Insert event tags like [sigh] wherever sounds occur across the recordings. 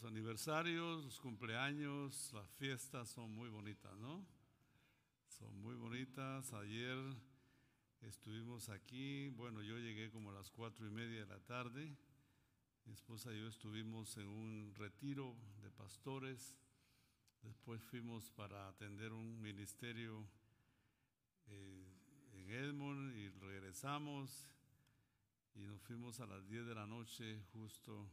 Los aniversarios, los cumpleaños, las fiestas son muy bonitas, ¿no? Son muy bonitas. Ayer estuvimos aquí, bueno, yo llegué como a las cuatro y media de la tarde. Mi esposa y yo estuvimos en un retiro de pastores. Después fuimos para atender un ministerio eh, en Edmond y regresamos y nos fuimos a las 10 de la noche justo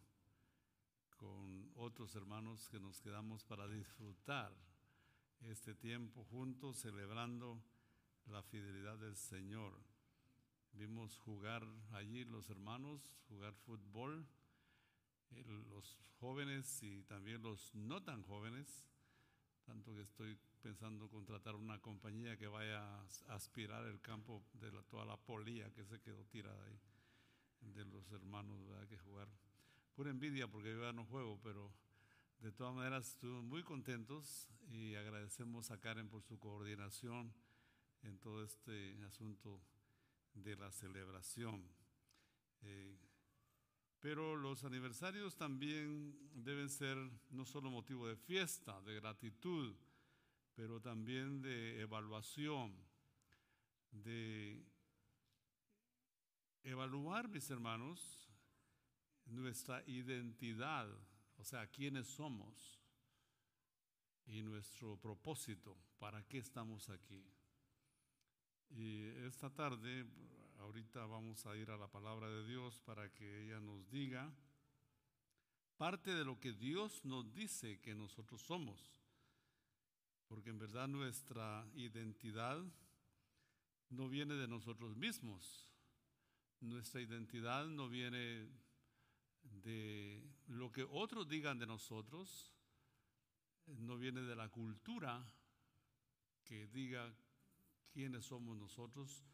con otros hermanos que nos quedamos para disfrutar este tiempo juntos celebrando la fidelidad del Señor. Vimos jugar allí los hermanos, jugar fútbol, los jóvenes y también los no tan jóvenes, tanto que estoy pensando contratar una compañía que vaya a aspirar el campo de toda la polilla que se quedó tirada ahí, de los hermanos que jugar pura envidia porque yo ya no juego, pero de todas maneras estuvimos muy contentos y agradecemos a Karen por su coordinación en todo este asunto de la celebración. Eh, pero los aniversarios también deben ser no solo motivo de fiesta, de gratitud, pero también de evaluación, de evaluar, mis hermanos, nuestra identidad, o sea, quiénes somos y nuestro propósito, para qué estamos aquí. Y esta tarde, ahorita vamos a ir a la palabra de Dios para que ella nos diga parte de lo que Dios nos dice que nosotros somos. Porque en verdad nuestra identidad no viene de nosotros mismos. Nuestra identidad no viene de lo que otros digan de nosotros, no viene de la cultura que diga quiénes somos nosotros,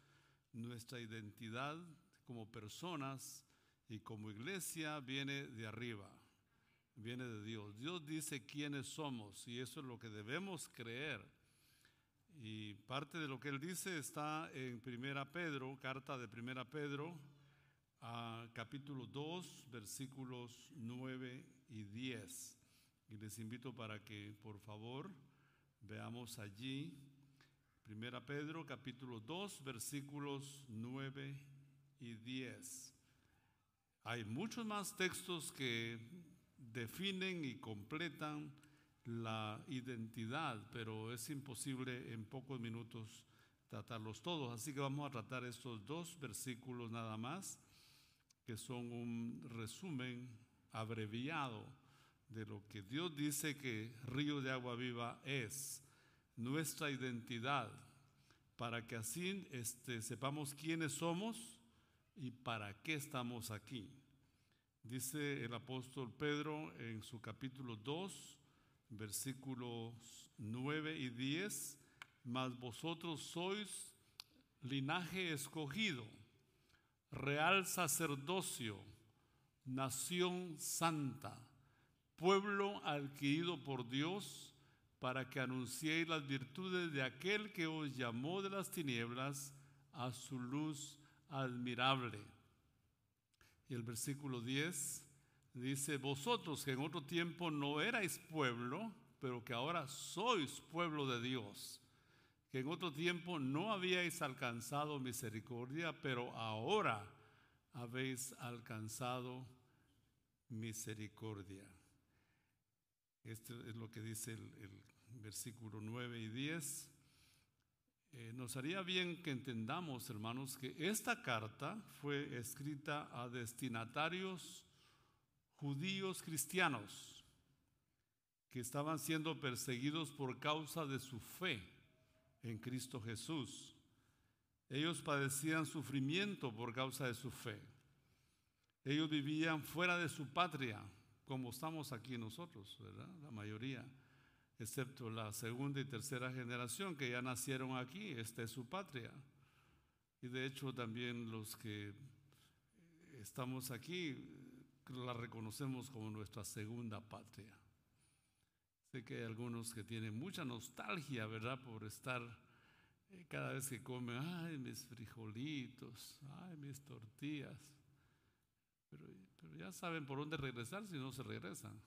nuestra identidad como personas y como iglesia viene de arriba, viene de Dios. Dios dice quiénes somos y eso es lo que debemos creer. Y parte de lo que él dice está en Primera Pedro, carta de Primera Pedro, capítulo 2, versículos 9 y 10. Y les invito para que, por favor, veamos allí, Primera Pedro, capítulo 2, versículos 9 y 10. Hay muchos más textos que definen y completan la identidad, pero es imposible en pocos minutos tratarlos todos. Así que vamos a tratar estos dos versículos nada más que son un resumen abreviado de lo que Dios dice que río de agua viva es, nuestra identidad, para que así este, sepamos quiénes somos y para qué estamos aquí. Dice el apóstol Pedro en su capítulo 2, versículos 9 y 10, mas vosotros sois linaje escogido real sacerdocio, nación santa, pueblo adquirido por Dios, para que anunciéis las virtudes de aquel que os llamó de las tinieblas a su luz admirable. Y el versículo 10 dice, vosotros que en otro tiempo no erais pueblo, pero que ahora sois pueblo de Dios que en otro tiempo no habíais alcanzado misericordia, pero ahora habéis alcanzado misericordia. Esto es lo que dice el, versículo 9 y 10. Eh, nos haría bien que entendamos, hermanos, que esta carta fue escrita a destinatarios judíos cristianos que estaban siendo perseguidos por causa de su fe en Cristo Jesús. Ellos padecían sufrimiento por causa de su fe. Ellos vivían fuera de su patria, como estamos aquí nosotros, ¿verdad? La mayoría, excepto la segunda y tercera generación que ya nacieron aquí, esta es su patria. Y de hecho también los que estamos aquí la reconocemos como nuestra segunda patria. Sé que hay algunos que tienen mucha nostalgia, ¿verdad? Por estar eh, cada vez que comen, ay, mis frijolitos, ay, mis tortillas. Pero, ya saben por dónde regresar si no se regresan.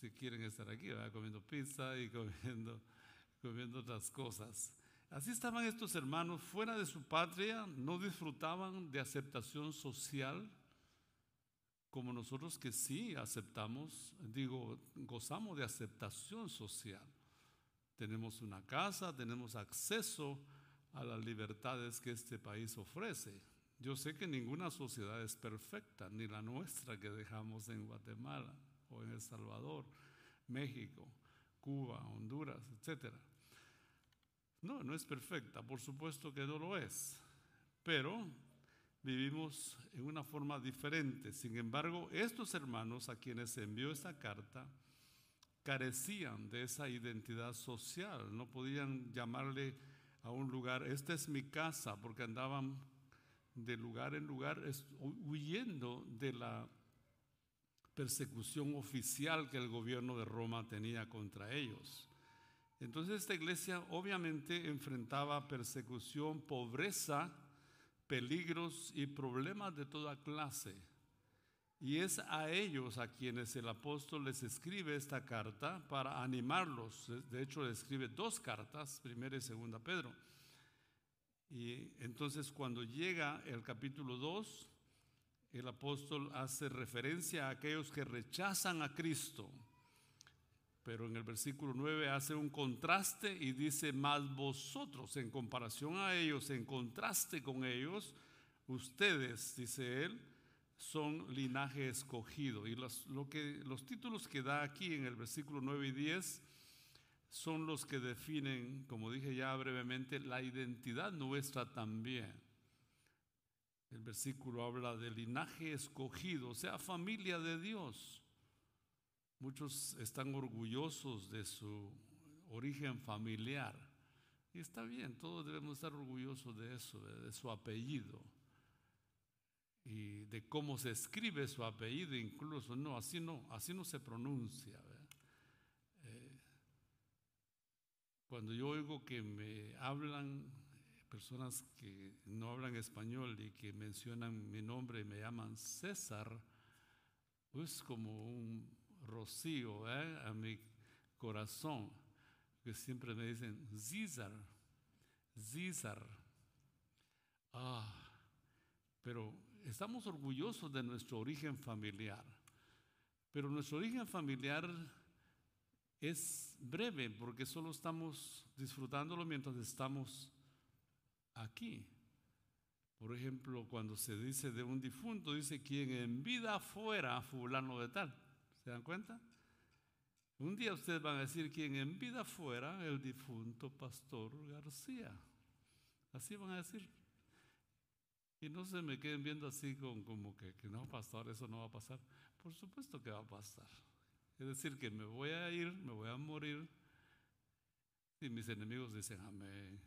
si quieren estar aquí, comiendo pizza y [laughs] comiendo, comiendo otras cosas. Así estaban estos hermanos fuera de su patria, no disfrutaban de aceptación social como nosotros que sí aceptamos, digo, gozamos de aceptación social. Tenemos una casa, tenemos acceso a las libertades que este país ofrece. Yo sé que ninguna sociedad es perfecta, ni la nuestra que dejamos en Guatemala o en El Salvador, México, Cuba, Honduras, etc. No, no es perfecta, por supuesto que no lo es, pero vivimos en una forma diferente. Sin embargo, estos hermanos a quienes envió esta carta carecían de esa identidad social, no podían llamarle a un lugar, esta es mi casa, porque andaban de lugar en lugar huyendo de la persecución oficial que el gobierno de Roma tenía contra ellos. Entonces esta iglesia obviamente enfrentaba persecución, pobreza, peligros y problemas de toda clase. Y es a ellos a quienes el apóstol les escribe esta carta para animarlos. De hecho, le escribe dos cartas, primera y segunda Pedro. Y entonces cuando llega el capítulo 2, el apóstol hace referencia a aquellos que rechazan a Cristo. Pero en el versículo 9 hace un contraste y dice, más vosotros, en comparación a ellos, en contraste con ellos, ustedes, dice él, son linaje escogido. Y los, lo que, los títulos que da aquí en el versículo 9 y 10 son los que definen, como dije ya brevemente, la identidad nuestra también. El versículo habla de linaje escogido, o sea, familia de Dios. Muchos están orgullosos de su origen familiar. Y está bien, todos debemos estar orgullosos de eso, de, su apellido. Y de cómo se escribe su apellido, incluso. No, así no, así no se pronuncia. Eh, cuando yo oigo que me hablan personas que no hablan español y que mencionan mi nombre y me llaman César, es como un rocío ¿eh? a mi corazón, que siempre me dicen, César, César. Ah, pero estamos orgullosos de nuestro origen familiar. Pero nuestro origen familiar es breve porque solo estamos disfrutándolo mientras estamos aquí. Por ejemplo, cuando se dice de un difunto, dice quien en vida fuera fulano de tal. ¿Se dan cuenta? Un día ustedes van a decir quien en vida fuera el difunto pastor García. Así van a decir. Y no se me queden viendo así con, como que, que no, pastor, eso no va a pasar. Por supuesto que va a pasar. Es decir, que me voy a ir, me voy a morir. Y mis enemigos dicen amén.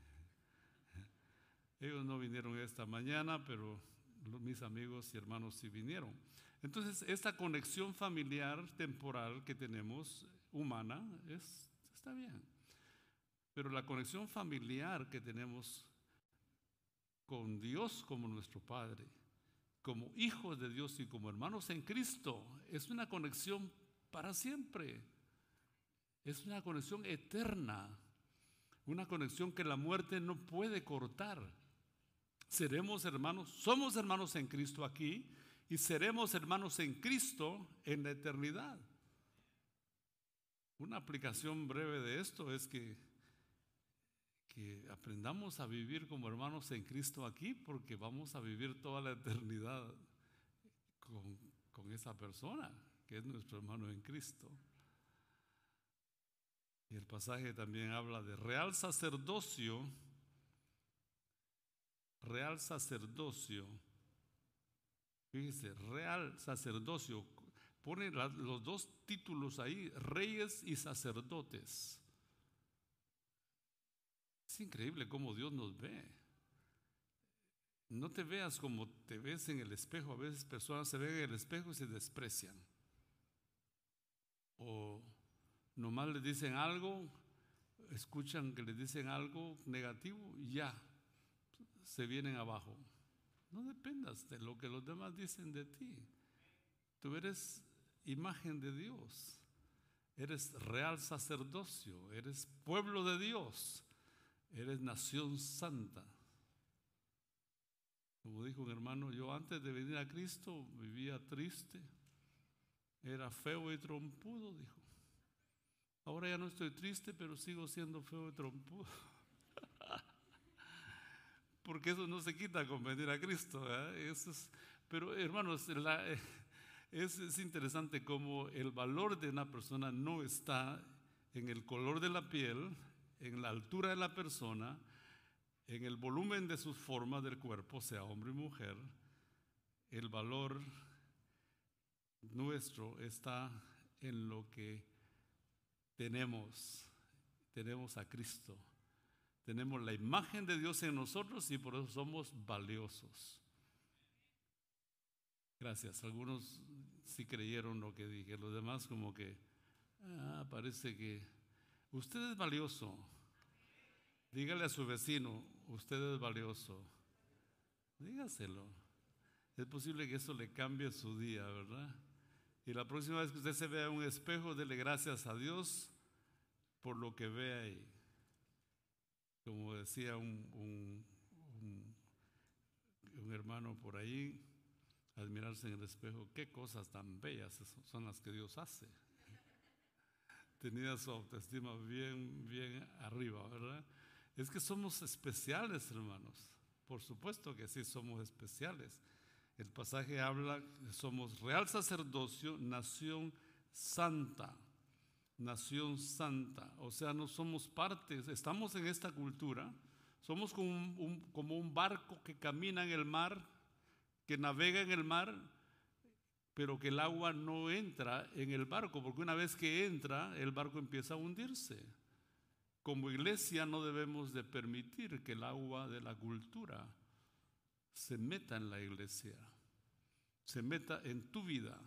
Ellos no vinieron esta mañana, pero mis amigos y hermanos sí vinieron. Entonces, esta conexión familiar temporal que tenemos, humana, es, está bien. Pero la conexión familiar que tenemos con Dios como nuestro Padre, como hijos de Dios y como hermanos en Cristo, es una conexión para siempre. Es una conexión eterna, una conexión que la muerte no puede cortar. Seremos hermanos, somos hermanos en Cristo aquí, y seremos hermanos en Cristo en la eternidad. Una aplicación breve de esto es que, que aprendamos a vivir como hermanos en Cristo aquí porque vamos a vivir toda la eternidad con, con esa persona que es nuestro hermano en Cristo. Y el pasaje también habla de real sacerdocio, real sacerdocio Fíjese, real sacerdocio. Pone los dos títulos ahí, reyes y sacerdotes. Es increíble cómo Dios nos ve. No te veas como te ves en el espejo. A veces personas se ven en el espejo y se desprecian. O nomás le dicen algo, escuchan que le dicen algo negativo y ya se vienen abajo. No dependas de lo que los demás dicen de ti. Tú eres imagen de Dios. eres real sacerdocio, eres pueblo de Dios, eres nación santa. Como dijo un hermano, yo antes de venir a Cristo vivía triste, era feo y trompudo, dijo. Ahora ya no estoy triste, pero sigo siendo feo y trompudo. Porque eso no se quita con venir a Cristo. Eso es, pero hermanos, es, es interesante cómo el valor de una persona no está en el color de la piel, en la altura de la persona, en el volumen de sus formas del cuerpo, sea hombre y mujer, el valor nuestro está en lo que tenemos. Tenemos a Cristo. Tenemos la imagen de Dios en nosotros y por eso somos valiosos. Gracias. Algunos sí creyeron lo que dije. Los demás como que, ah, parece que usted es valioso. Dígale a su vecino, usted es valioso. Dígaselo. Es posible que eso le cambie su día, ¿verdad? Y la próxima vez que usted se vea en un espejo, dele gracias a Dios por lo que ve ahí. Como decía un, un, hermano por ahí, admirarse en el espejo, qué cosas tan bellas son las que Dios hace. [laughs] Tenía su autoestima bien, bien arriba, ¿verdad? Es que somos especiales, hermanos. Por supuesto que sí somos especiales. El pasaje habla, somos real sacerdocio, nación santa, nación santa. O sea, no somos partes, estamos en esta cultura, somos como un, barco que camina en el mar, que navega en el mar, pero que el agua no entra en el barco, porque una vez que entra, el barco empieza a hundirse. Como iglesia no debemos de permitir que el agua de la cultura se meta en la iglesia, se meta en tu vida.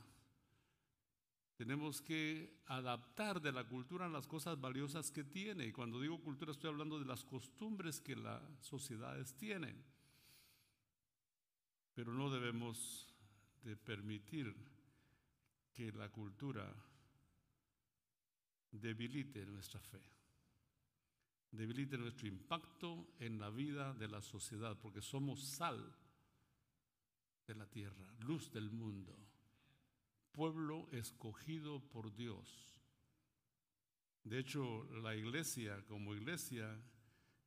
Tenemos que adaptar de la cultura las cosas valiosas que tiene. Y cuando digo cultura estoy hablando de las costumbres que las sociedades tienen. Pero no debemos de permitir que la cultura debilite nuestra fe debilite nuestro impacto en la vida de la sociedad, porque somos sal de la tierra, luz del mundo, pueblo escogido por Dios. De hecho, la iglesia como iglesia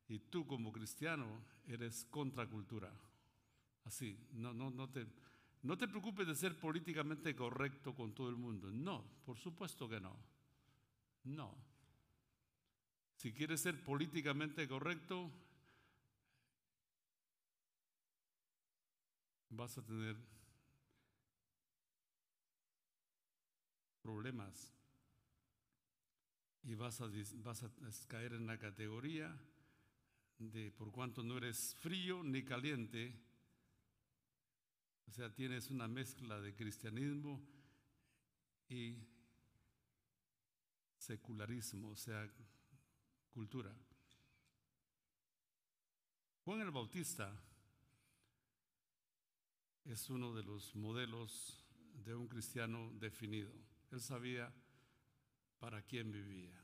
y tú como cristiano eres contracultura. Así, no, no, no, te, no te preocupes de ser políticamente correcto con todo el mundo. No, por supuesto que no. No. Si quieres ser políticamente correcto, vas a tener problemas y vas a, vas a caer en la categoría de por cuanto no eres frío ni caliente, o sea, tienes una mezcla de cristianismo y secularismo, o sea, cultura. Juan el Bautista es uno de los modelos de un cristiano definido. Él sabía para quién vivía.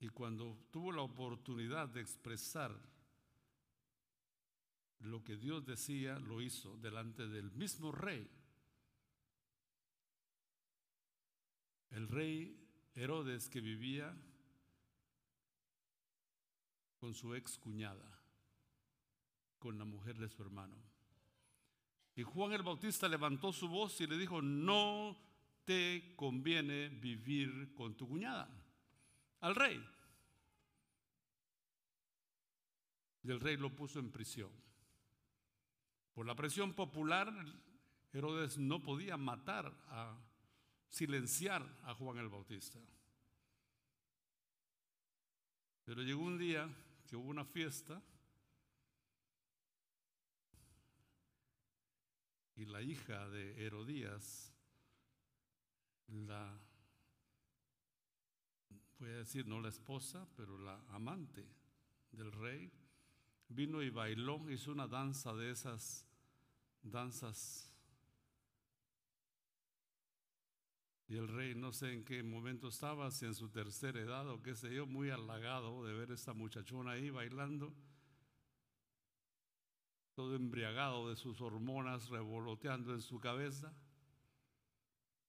Y cuando tuvo la oportunidad de expresar lo que Dios decía, lo hizo delante del mismo rey. El rey Herodes que vivía con su ex cuñada, con la mujer de su hermano. Y Juan el Bautista levantó su voz y le dijo, no te conviene vivir con tu cuñada, al rey. Y el rey lo puso en prisión. Por la presión popular, Herodes no podía matar a silenciar a Juan el Bautista. Pero llegó un día que hubo una fiesta y la hija de Herodías, la, voy a decir no la esposa, pero la amante del rey, vino y bailó, hizo una danza de esas danzas. Y el rey no sé en qué momento estaba, si en su tercera edad o qué sé yo, muy halagado de ver esta muchachona ahí bailando, todo embriagado de sus hormonas revoloteando en su cabeza,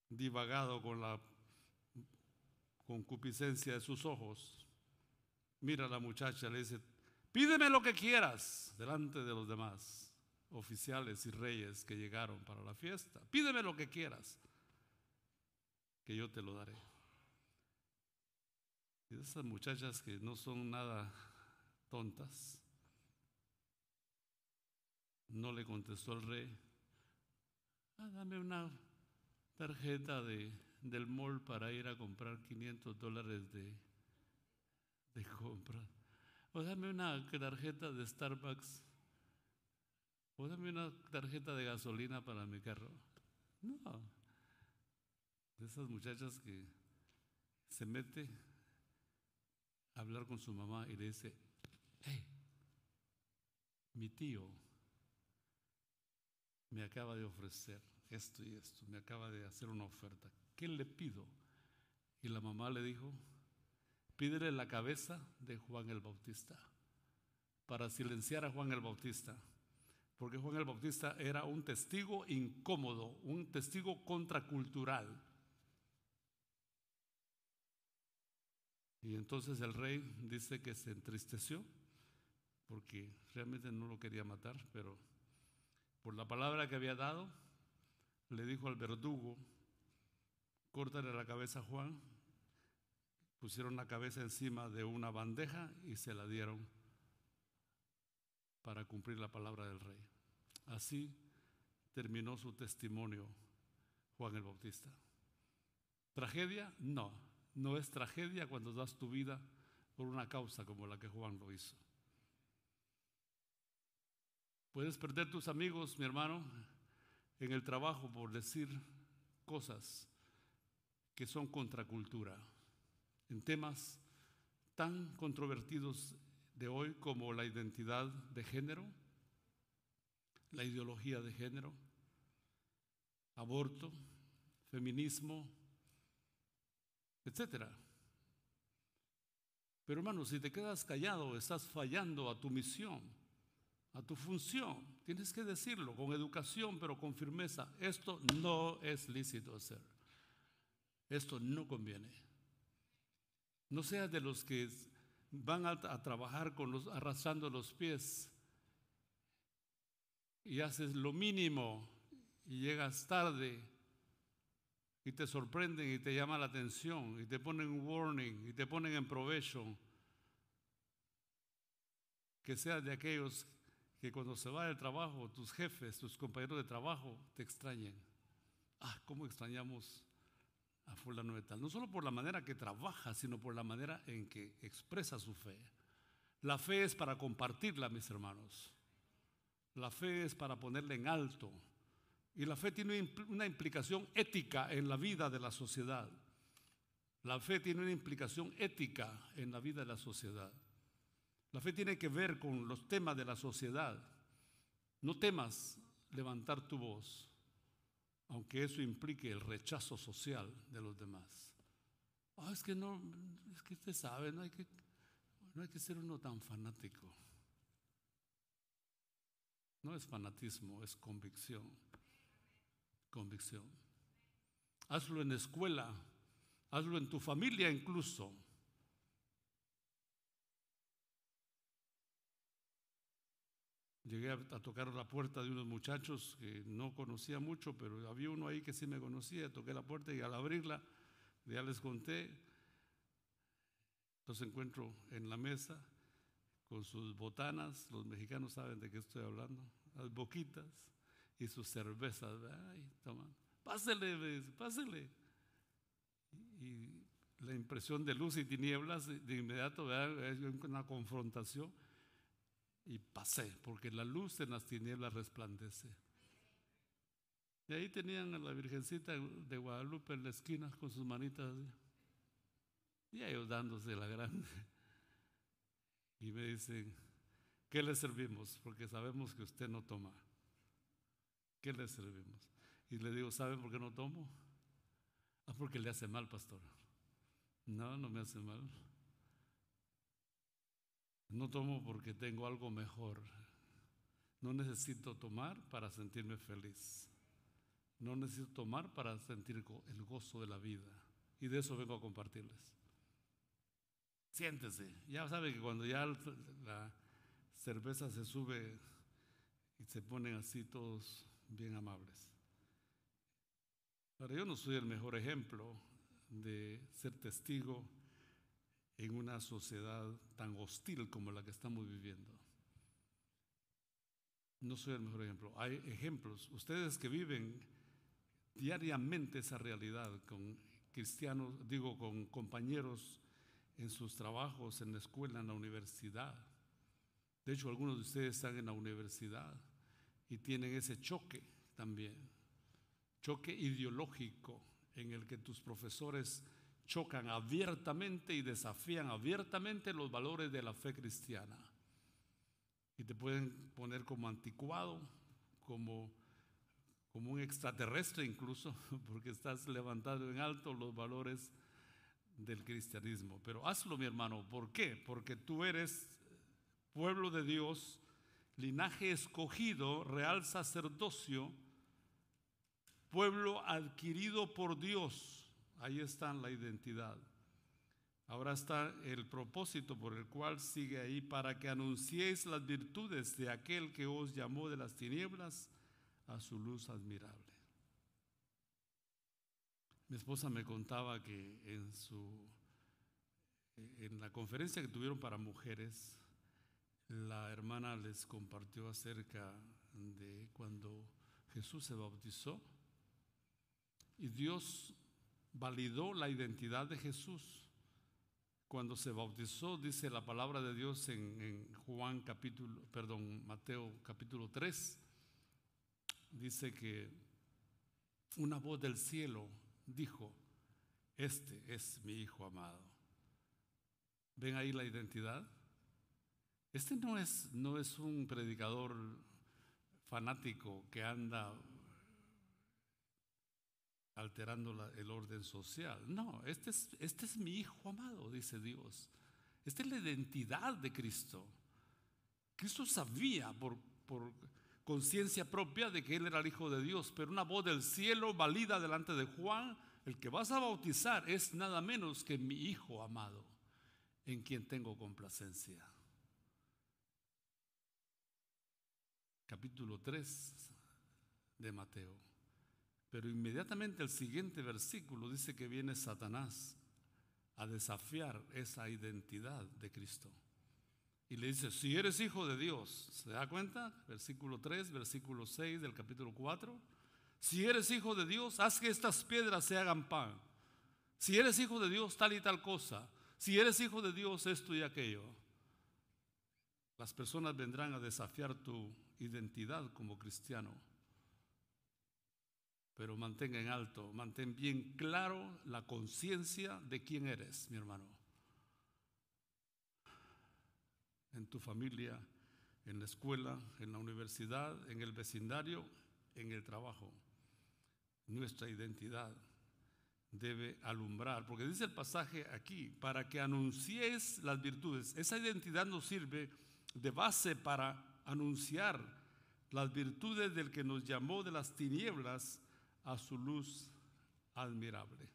divagado con la concupiscencia de sus ojos. Mira a la muchacha, le dice, pídeme lo que quieras delante de los demás oficiales y reyes que llegaron para la fiesta. Pídeme lo que quieras que yo te lo daré. Y esas muchachas que no son nada tontas, no le contestó el rey, ah, dame una tarjeta de, del mall para ir a comprar 500 dólares de, de compra. O dame una tarjeta de Starbucks. O dame una tarjeta de gasolina para mi carro. No de esas muchachas que se mete a hablar con su mamá y le dice, hey, mi tío me acaba de ofrecer esto y esto, me acaba de hacer una oferta, ¿qué le pido? Y la mamá le dijo, pídele la cabeza de Juan el Bautista para silenciar a Juan el Bautista, porque Juan el Bautista era un testigo incómodo, un testigo contracultural Y entonces el rey dice que se entristeció porque realmente no lo quería matar, pero por la palabra que había dado, le dijo al verdugo, córtale la cabeza a Juan, pusieron la cabeza encima de una bandeja y se la dieron para cumplir la palabra del rey. Así terminó su testimonio Juan el Bautista. ¿Tragedia? No. No es tragedia cuando das tu vida por una causa como la que Juan lo hizo. Puedes perder tus amigos, mi hermano, en el trabajo por decir cosas que son contracultura, en temas tan controvertidos de hoy como la identidad de género, la ideología de género, aborto, feminismo, etcétera. Pero hermano, si te quedas callado, estás fallando a tu misión, a tu función. Tienes que decirlo con educación, pero con firmeza. Esto no es lícito hacer. Esto no conviene. No seas de los que van a, trabajar con los, arrastrando los pies y haces lo mínimo y llegas tarde y te sorprenden y te llama la atención y te ponen warning y te ponen en provecho. Que seas de aquellos que cuando se va del trabajo, tus jefes, tus compañeros de trabajo te extrañen. Ah, cómo extrañamos a fulano de tal. No solo por la manera que trabaja, sino por la manera en que expresa su fe. La fe es para compartirla, mis hermanos. La fe es para ponerla en alto. Y la fe tiene una implicación ética en la vida de la sociedad. La fe tiene una implicación ética en la vida de la sociedad. La fe tiene que ver con los temas de la sociedad. No temas levantar tu voz, aunque eso implique el rechazo social de los demás. Ah, es que no, es que usted sabe, no hay que, no hay que ser uno tan fanático. No es fanatismo, es convicción convicción. Hazlo en escuela, hazlo en tu familia incluso. Llegué a, tocar la puerta de unos muchachos que no conocía mucho, pero había uno ahí que sí me conocía. Toqué la puerta y al abrirla, ya les conté, los encuentro en la mesa con sus botanas. Los mexicanos saben de qué estoy hablando, las boquitas y sus cervezas. Ay, toma, pásele, pásele. Y la impresión de luz y tinieblas de inmediato es una confrontación. Y pasé, porque la luz en las tinieblas resplandece. Y ahí tenían a la Virgencita de Guadalupe en la esquina con sus manitas. Y ellos dándose la grande. Y me dicen, ¿qué le servimos? Porque sabemos que usted no toma. ¿Qué le servimos? Y le digo, ¿saben por qué no tomo? Ah, porque le hace mal, pastor. No, no me hace mal. No tomo porque tengo algo mejor. No necesito tomar para sentirme feliz. No necesito tomar para sentir el gozo de la vida. Y de eso vengo a compartirles. Siéntese. Ya sabe que cuando ya la cerveza se sube y se ponen así todos bien amables. Pero yo no soy el mejor ejemplo de ser testigo en una sociedad tan hostil como la que estamos viviendo. No soy el mejor ejemplo. Hay ejemplos. Ustedes que viven diariamente esa realidad con cristianos, digo, con compañeros en sus trabajos, en la escuela, en la universidad. De hecho, algunos de ustedes están en la universidad y tienen ese choque también, choque ideológico en el que tus profesores chocan abiertamente y desafían abiertamente los valores de la fe cristiana. Y te pueden poner como anticuado, como, como un extraterrestre incluso, [laughs] porque estás levantando en alto los valores del cristianismo. Pero hazlo, mi hermano. ¿Por qué? Porque tú eres pueblo de Dios, linaje escogido, real sacerdocio, pueblo adquirido por Dios. Ahí está la identidad. Ahora está el propósito por el cual sigue ahí, para que anunciéis las virtudes de aquel que os llamó de las tinieblas a su luz admirable. Mi esposa me contaba que en su en la conferencia que tuvieron para mujeres, la hermana les compartió acerca de cuando Jesús se bautizó y Dios validó la identidad de Jesús. Cuando se bautizó, dice la palabra de Dios en, Juan capítulo, perdón, Mateo capítulo 3, dice que una voz del cielo dijo, este es mi hijo amado. ¿Ven ahí la identidad? Este no es, no es un predicador fanático que anda alterando el orden social. No, este es, este es mi hijo amado, dice Dios. Esta es la identidad de Cristo. Cristo sabía por, por conciencia propia de que Él era el Hijo de Dios, pero una voz del cielo valida delante de Juan, el que vas a bautizar es nada menos que mi Hijo amado, en quien tengo complacencia. Capítulo 3 de Mateo. Pero inmediatamente el siguiente versículo dice que viene Satanás a desafiar esa identidad de Cristo. Y le dice, si eres hijo de Dios, ¿se da cuenta? Versículo 3, versículo 6 del capítulo 4. Si eres hijo de Dios, haz que estas piedras se hagan pan. Si eres hijo de Dios, tal y tal cosa. Si eres hijo de Dios, esto y aquello. Las personas vendrán a desafiar tu identidad como cristiano pero mantenga en alto, mantén bien claro la conciencia de quién eres, mi hermano. En tu familia, en la escuela, en la universidad, en el vecindario, en el trabajo. Nuestra identidad debe alumbrar, porque dice el pasaje aquí, para que anuncies las virtudes. Esa identidad nos sirve de base para anunciar las virtudes del que nos llamó de las tinieblas a su luz admirable.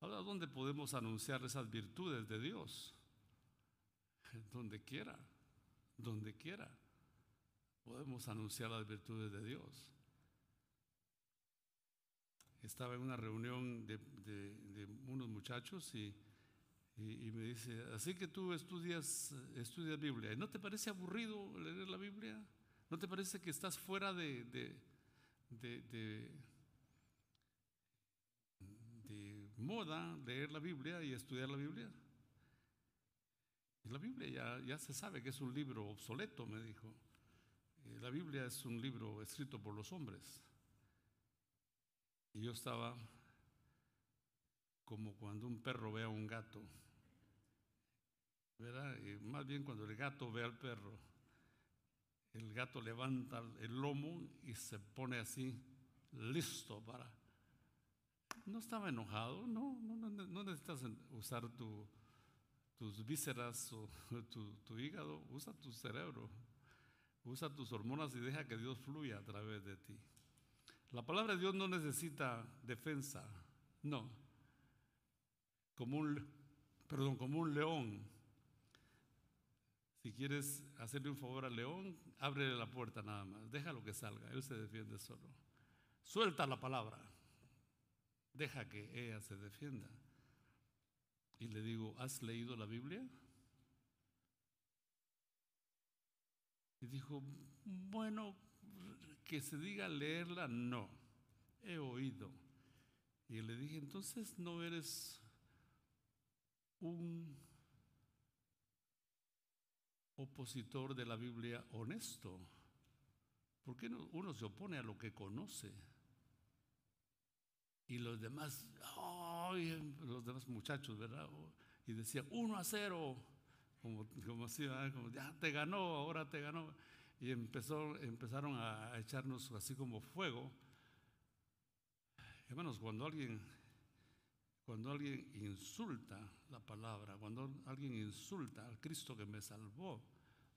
Ahora, ¿dónde podemos anunciar esas virtudes de Dios? [laughs] Donde quiera, donde quiera. Podemos anunciar las virtudes de Dios. Estaba en una reunión de, unos muchachos y, me dice, así que tú estudias, estudias Biblia. ¿No te parece aburrido leer la Biblia? ¿No te parece que estás fuera de, de, de, moda leer la Biblia y estudiar la Biblia. la Biblia ya, ya se sabe que es un libro obsoleto, me dijo. Eh, la Biblia es un libro escrito por los hombres. Y yo estaba como cuando un perro ve a un gato. ¿Verdad? más bien cuando el gato ve al perro el gato levanta el lomo y se pone así, listo para no estaba enojado, no, no, no necesitas usar tus vísceras o [laughs] tu, tu hígado, usa tu cerebro, usa tus hormonas y deja que Dios fluya a través de ti. La palabra de Dios no necesita defensa, no. Como un, perdón, como un león. Si quieres hacerle un favor al león, ábrele la puerta nada más, déjalo que salga, él se defiende solo. Suelta la palabra, deja que ella se defienda. Y le digo, ¿has leído la Biblia? Y dijo, bueno, que se diga leerla, no, he oído. Y le dije, entonces no eres un opositor de la Biblia honesto. ¿Por qué uno se opone a lo que conoce? Y los demás, los demás muchachos, ¿verdad? Y decía, uno a cero, como, como así, ya te ganó, ahora te ganó y empezó, empezaron a echarnos así como fuego. Hermanos, cuando alguien, cuando alguien insulta la palabra, cuando alguien insulta al Cristo que me salvó,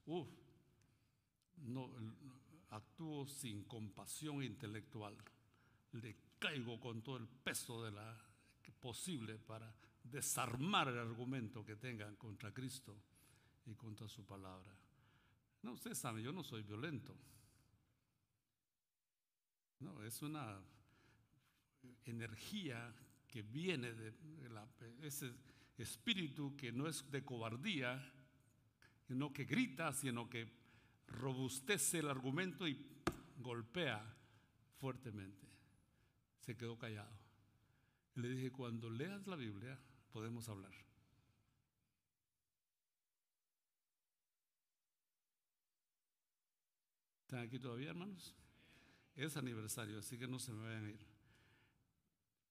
uff, actúo sin compasión intelectual. Le caigo con todo el peso de la posible para desarmar el argumento que tengan contra Cristo y contra su palabra. No, ustedes saben, yo no soy violento. No, es una energía que viene de ese espíritu que no es de cobardía, sino que grita, sino que robustece el argumento y golpea fuertemente. Se quedó callado. Le dije, cuando leas la Biblia, podemos hablar. ¿Están aquí todavía, hermanos? Es aniversario, así que no se me vayan a ir.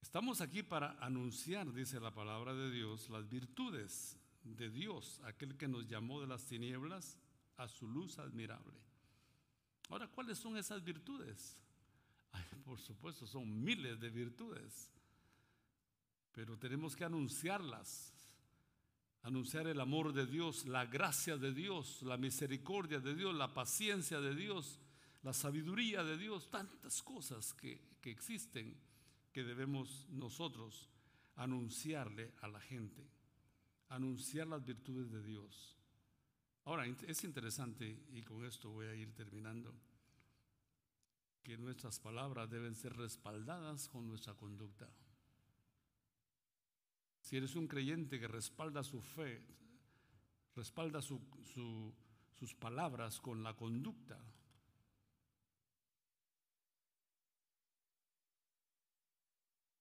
Estamos aquí para anunciar, dice la palabra de Dios, las virtudes de Dios, aquel que nos llamó de las tinieblas a su luz admirable. Ahora, ¿cuáles son esas virtudes? [laughs] por supuesto, son miles de virtudes, pero tenemos que anunciarlas anunciar el amor de Dios, la gracia de Dios, la misericordia de Dios, la paciencia de Dios, la sabiduría de Dios, tantas cosas que, existen que debemos nosotros anunciarle a la gente, anunciar las virtudes de Dios. Ahora, es interesante, y con esto voy a ir terminando, que nuestras palabras deben ser respaldadas con nuestra conducta. Si eres un creyente que respalda su fe, respalda sus palabras con la conducta,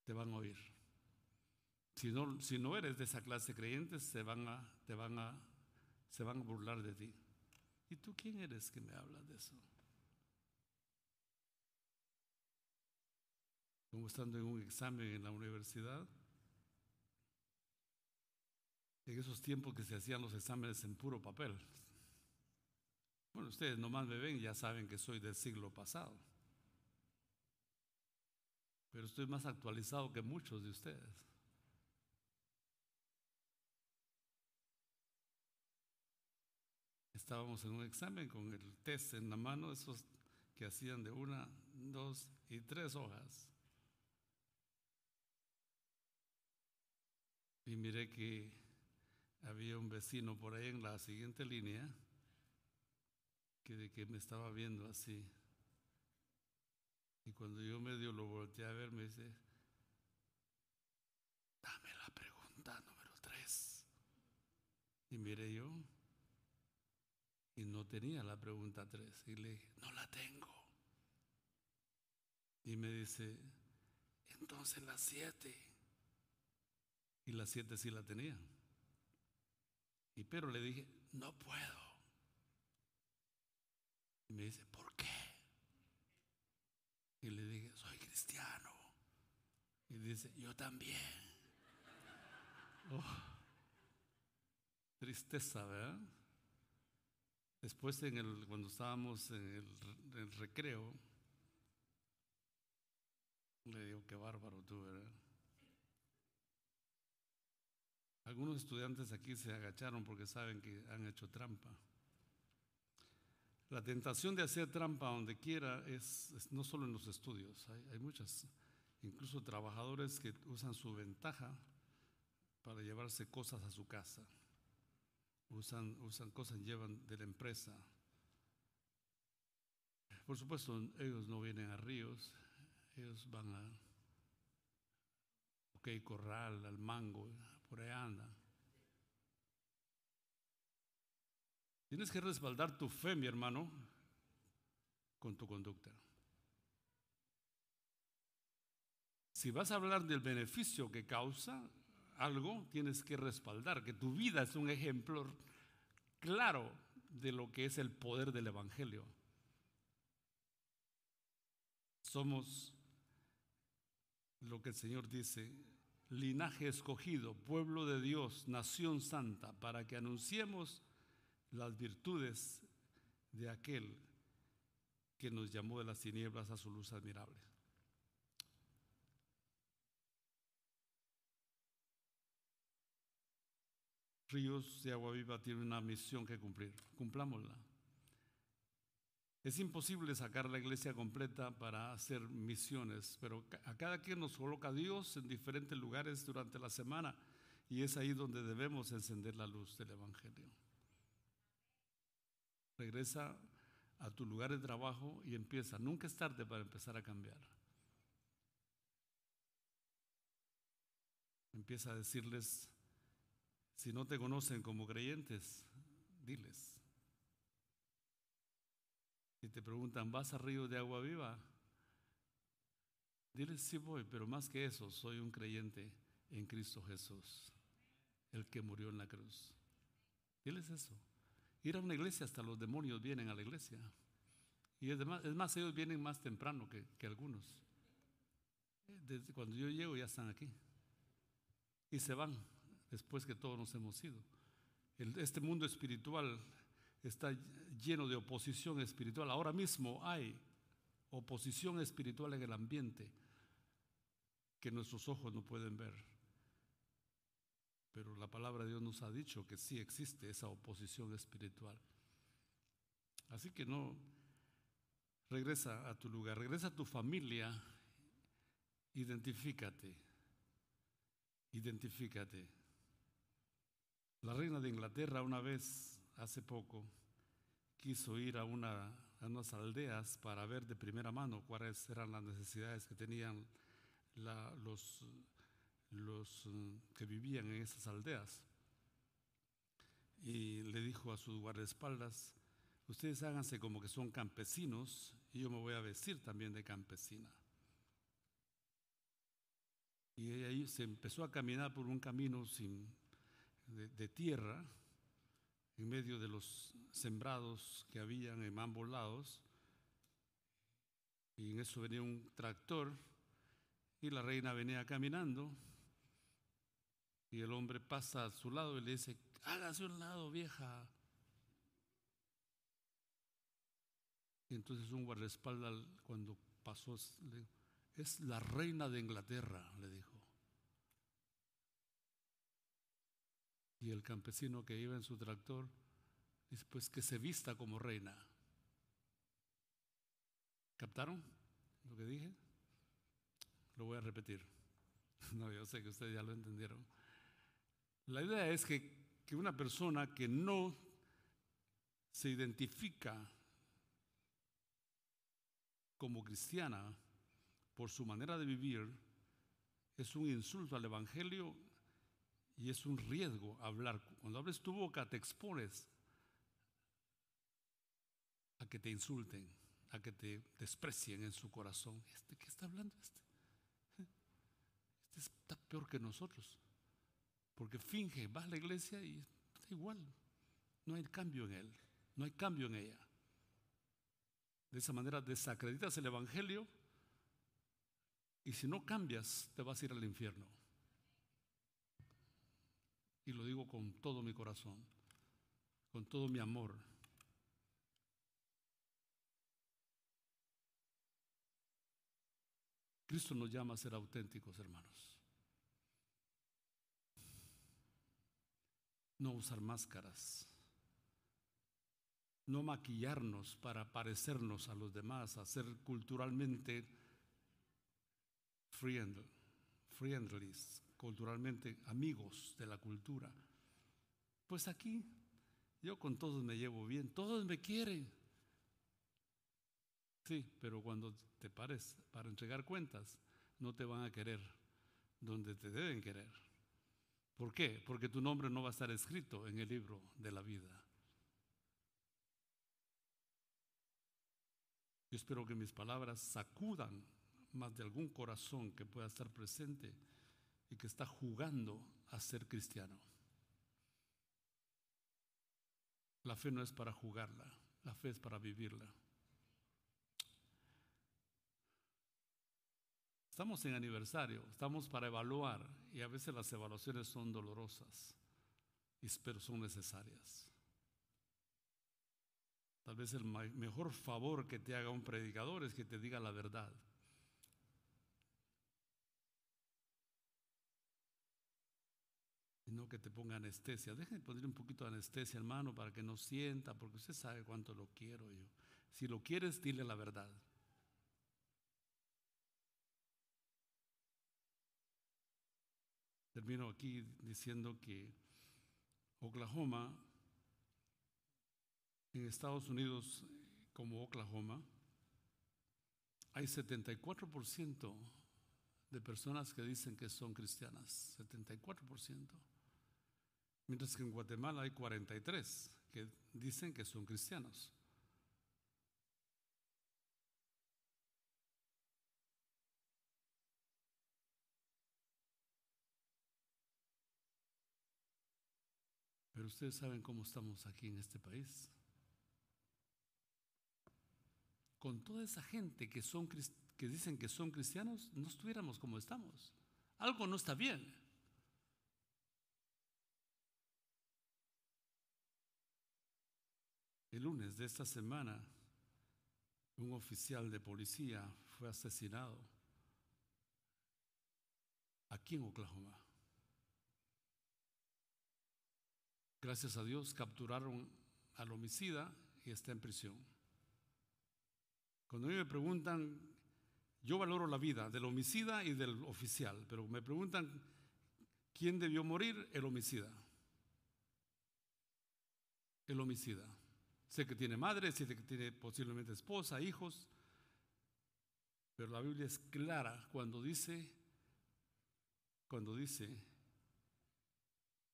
te van a oír. Si no, si no eres de esa clase de creyentes, se van, a, te van a, se van a burlar de ti. ¿Y tú quién eres que me hablas de eso? Como estando en un examen en la universidad, en esos tiempos que se hacían los exámenes en puro papel. Bueno, ustedes nomás me ven ya saben que soy del siglo pasado. Pero estoy más actualizado que muchos de ustedes. Estábamos en un examen con el test en la mano, esos que hacían de una, dos y tres hojas. Y miré que había un vecino por ahí en la siguiente línea que de que me estaba viendo así. Y cuando yo medio lo volteé a ver, me dice, dame la pregunta número tres. Y miré yo, y no tenía la pregunta tres. Y le dije, no la tengo. Y me dice, entonces la siete. Y la siete sí la tenía. Y pero le dije, no puedo. Y me dice, ¿por qué? Y dice, yo también. Oh, tristeza, ¿verdad? Después, en el, cuando estábamos en el, el recreo, le digo, qué bárbaro tú, ¿verdad? Algunos estudiantes aquí se agacharon porque saben que han hecho trampa. La tentación de hacer trampa donde quiera es, no solo en los estudios, hay, hay muchas, incluso trabajadores que usan su ventaja para llevarse cosas a su casa. Usan, usan cosas, llevan de la empresa. Por supuesto, ellos no vienen a ríos, ellos van a Ok Corral, al Mango, por ahí andan. Tienes que respaldar tu fe, mi hermano, con tu conducta. Si vas a hablar del beneficio que causa algo, tienes que respaldar que tu vida es un ejemplo claro de lo que es el poder del Evangelio. Somos lo que el Señor dice, linaje escogido, pueblo de Dios, nación santa, para que anunciemos las virtudes de aquel que nos llamó de las tinieblas a su luz admirable. Ríos de Agua Viva tiene una misión que cumplir. Cumplámosla. Es imposible sacar la iglesia completa para hacer misiones, pero a cada quien nos coloca Dios en diferentes lugares durante la semana y es ahí donde debemos encender la luz del Evangelio. Regresa a tu lugar de trabajo y empieza. Nunca es tarde para empezar a cambiar. Empieza a decirles, si no te conocen como creyentes, diles, si te preguntan, ¿vas a río de agua viva? Diles, sí voy, pero más que eso, soy un creyente en Cristo Jesús, el que murió en la cruz. Diles eso. Ir a una iglesia, hasta los demonios vienen a la iglesia. Y es más, ellos vienen más temprano que, que algunos. Desde cuando yo llego ya están aquí. Y se van después que todos nos hemos ido. este mundo espiritual está lleno de oposición espiritual. Ahora mismo hay oposición espiritual en el ambiente que nuestros ojos no pueden ver. Pero la palabra de Dios nos ha dicho que sí existe esa oposición espiritual. Así que no, regresa a tu lugar, regresa a tu familia, identifícate, identifícate. La reina de Inglaterra una vez hace poco quiso ir a, una, unas aldeas para ver de primera mano cuáles eran las necesidades que tenían los, los mm, que vivían en esas aldeas. Y le dijo a sus guardaespaldas, ustedes háganse como que son campesinos y yo me voy a vestir también de campesina. Y ahí se empezó a caminar por un camino sin, de tierra en medio de los sembrados que habían en ambos lados. Y en eso venía un tractor y la reina venía caminando. Y el hombre pasa a su lado y le dice, hágase un lado, vieja. Y entonces un guardaespaldas cuando pasó, es la reina de Inglaterra, le dijo. Y el campesino que iba en su tractor dice, pues que se vista como reina. ¿Captaron lo que dije? Lo voy a repetir. [laughs] No, yo sé que ustedes ya lo entendieron. La idea es que, que una persona que no se identifica como cristiana por su manera de vivir es un insulto al Evangelio y es un riesgo hablar. Cuando abres tu boca te expones a que te insulten, a que te desprecien en su corazón. ¿Este qué está hablando este? Este está peor que nosotros. Porque finge, va a la iglesia y está igual. No hay cambio en él, no hay cambio en ella. De esa manera desacreditas el Evangelio y si no cambias te vas a ir al infierno y lo digo con todo mi corazón, con todo mi amor. Cristo nos llama a ser auténticos, hermanos. No usar máscaras, no maquillarnos para parecernos a los demás, a ser culturalmente friendly, culturalmente amigos de la cultura. Pues aquí yo con todos me llevo bien, todos me quieren. Sí, pero cuando te pares para entregar cuentas, no te van a querer donde te deben querer. ¿Por qué? Porque tu nombre no va a estar escrito en el libro de la vida. Yo espero que mis palabras sacudan más de algún corazón que pueda estar presente y que está jugando a ser cristiano. La fe no es para jugarla, la fe es para vivirla. Estamos en aniversario, estamos para evaluar y a veces las evaluaciones son dolorosas, pero son necesarias. Tal vez el mejor favor que te haga un predicador es que te diga la verdad. Y no que te ponga anestesia. Déjenme poner un poquito de anestesia, hermano, para que no sienta, porque usted sabe cuánto lo quiero yo. Si lo quieres, dile la verdad. Termino aquí diciendo que Oklahoma, en Estados Unidos como Oklahoma, hay 74% de personas que dicen que son cristianas, 74%. Mientras que en Guatemala hay 43 que dicen que son cristianos. Pero ustedes saben cómo estamos aquí en este país. Con toda esa gente que, son, que dicen que son cristianos, no estuviéramos como estamos. Algo no está bien. El lunes de esta semana, un oficial de policía fue asesinado aquí en Oklahoma. Gracias a Dios capturaron al homicida y está en prisión. Cuando a mí me preguntan, yo valoro la vida del homicida y del oficial, pero me preguntan, ¿quién debió morir? El homicida. El homicida. Sé que tiene madre, sé que tiene posiblemente esposa, hijos, pero la Biblia es clara cuando dice, cuando dice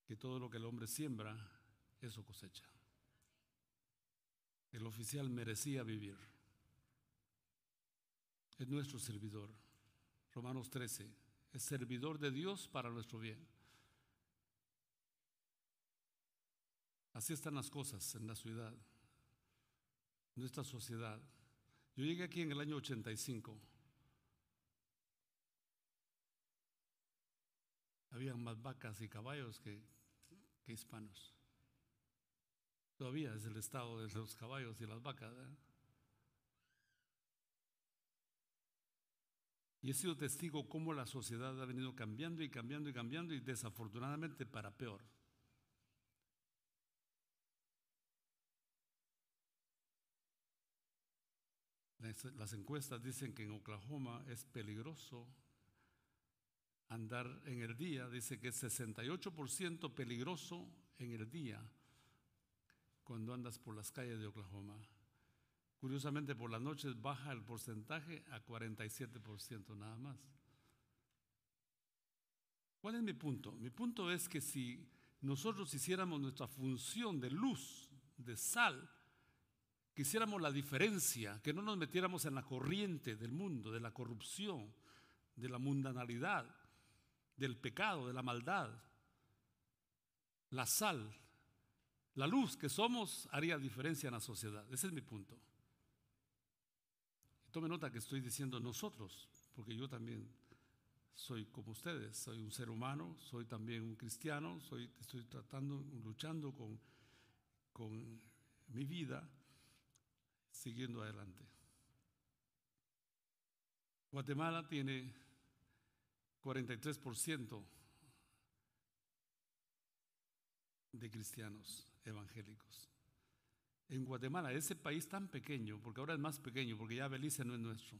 que todo lo que el hombre siembra, eso cosecha. El oficial merecía vivir. Es nuestro servidor. Romanos 13. Es servidor de Dios para nuestro bien. Así están las cosas en la ciudad, en nuestra sociedad. Yo llegué aquí en el año 85. Habían más vacas y caballos que que hispanos. Todavía es el estado de los caballos y las vacas. Y he sido testigo cómo la sociedad ha venido cambiando y cambiando y cambiando y desafortunadamente para peor. Las encuestas dicen que en Oklahoma es peligroso andar en el día, dice que es 68% peligroso en el día cuando andas por las calles de Oklahoma. Curiosamente, por las noches baja el porcentaje a 47% nada más. ¿Cuál es mi punto? Mi punto es que si nosotros hiciéramos nuestra función de luz, de sal, que hiciéramos la diferencia, que no nos metiéramos en la corriente del mundo, de la corrupción, de la mundanalidad, del pecado, de la maldad. La sal, la luz que somos haría diferencia en la sociedad. Ese es mi punto. tome nota que estoy diciendo nosotros, porque yo también soy como ustedes, soy un ser humano, soy también un cristiano, soy, estoy tratando, luchando con, con mi vida, siguiendo adelante. Guatemala tiene 43% de cristianos evangélicos. En Guatemala, ese país tan pequeño, porque ahora es más pequeño, porque ya Belice no es nuestro.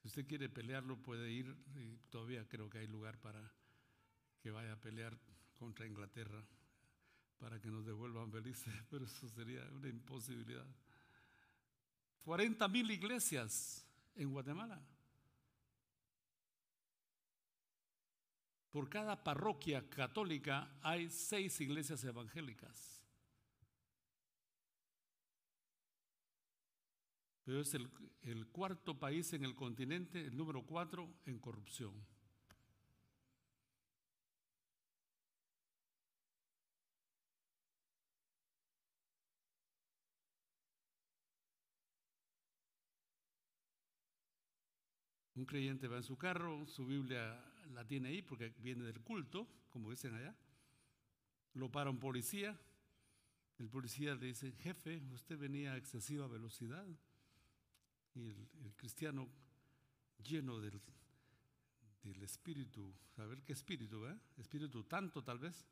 Si usted quiere pelearlo, puede ir, y todavía creo que hay lugar para que vaya a pelear contra Inglaterra, para que nos devuelvan Belice, [laughs] pero eso sería una imposibilidad. 40 mil iglesias en Guatemala. Por cada parroquia católica hay seis iglesias evangélicas. Pero es el, cuarto país en el continente, el número cuatro en corrupción. Un creyente va en su carro, su Biblia la tiene ahí porque viene del culto, como dicen allá. Lo para un policía. El policía le dice, jefe, usted venía a excesiva velocidad. Y el, cristiano lleno del, del espíritu, saber qué espíritu. Espíritu tanto tal vez.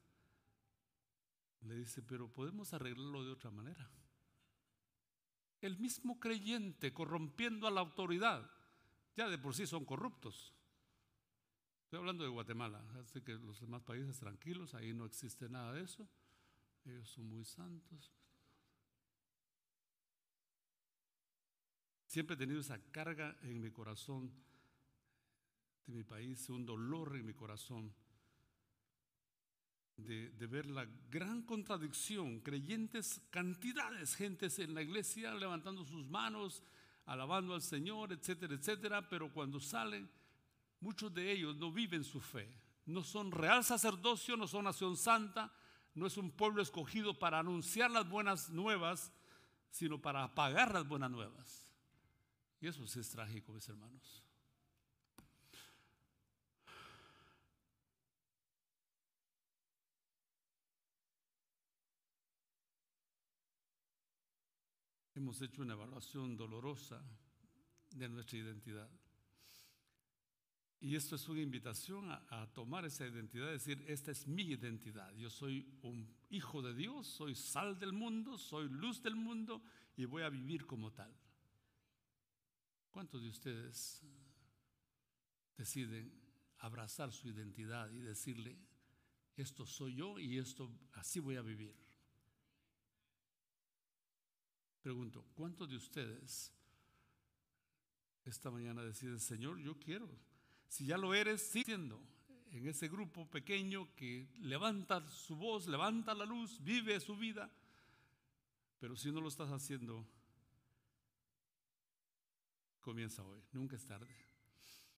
Le dice, pero podemos arreglarlo de otra manera. El mismo creyente corrompiendo a la autoridad ya de por sí son corruptos. Estoy hablando de Guatemala, así que los demás países tranquilos, ahí no existe nada de eso. Ellos son muy santos. Siempre he tenido esa carga en mi corazón de mi país, un dolor en mi corazón de, de, ver la gran contradicción, creyentes, cantidades, gentes en la iglesia levantando sus manos, alabando al Señor, etcétera, etcétera, pero cuando salen, muchos de ellos no viven su fe. No son real sacerdocio, no son nación santa, no es un pueblo escogido para anunciar las buenas nuevas, sino para apagar las buenas nuevas. Y eso sí es trágico, mis hermanos. hemos hecho una evaluación dolorosa de nuestra identidad. Y esto es una invitación a, tomar esa identidad, decir, esta es mi identidad. Yo soy un hijo de Dios, soy sal del mundo, soy luz del mundo y voy a vivir como tal. ¿Cuántos de ustedes deciden abrazar su identidad y decirle, esto soy yo y esto así voy a vivir? Pregunto, ¿cuántos de ustedes esta mañana deciden, Señor, yo quiero? Si ya lo eres, siendo. En ese grupo pequeño que levanta su voz, levanta la luz, vive su vida, pero si no lo estás haciendo, comienza hoy, nunca es tarde.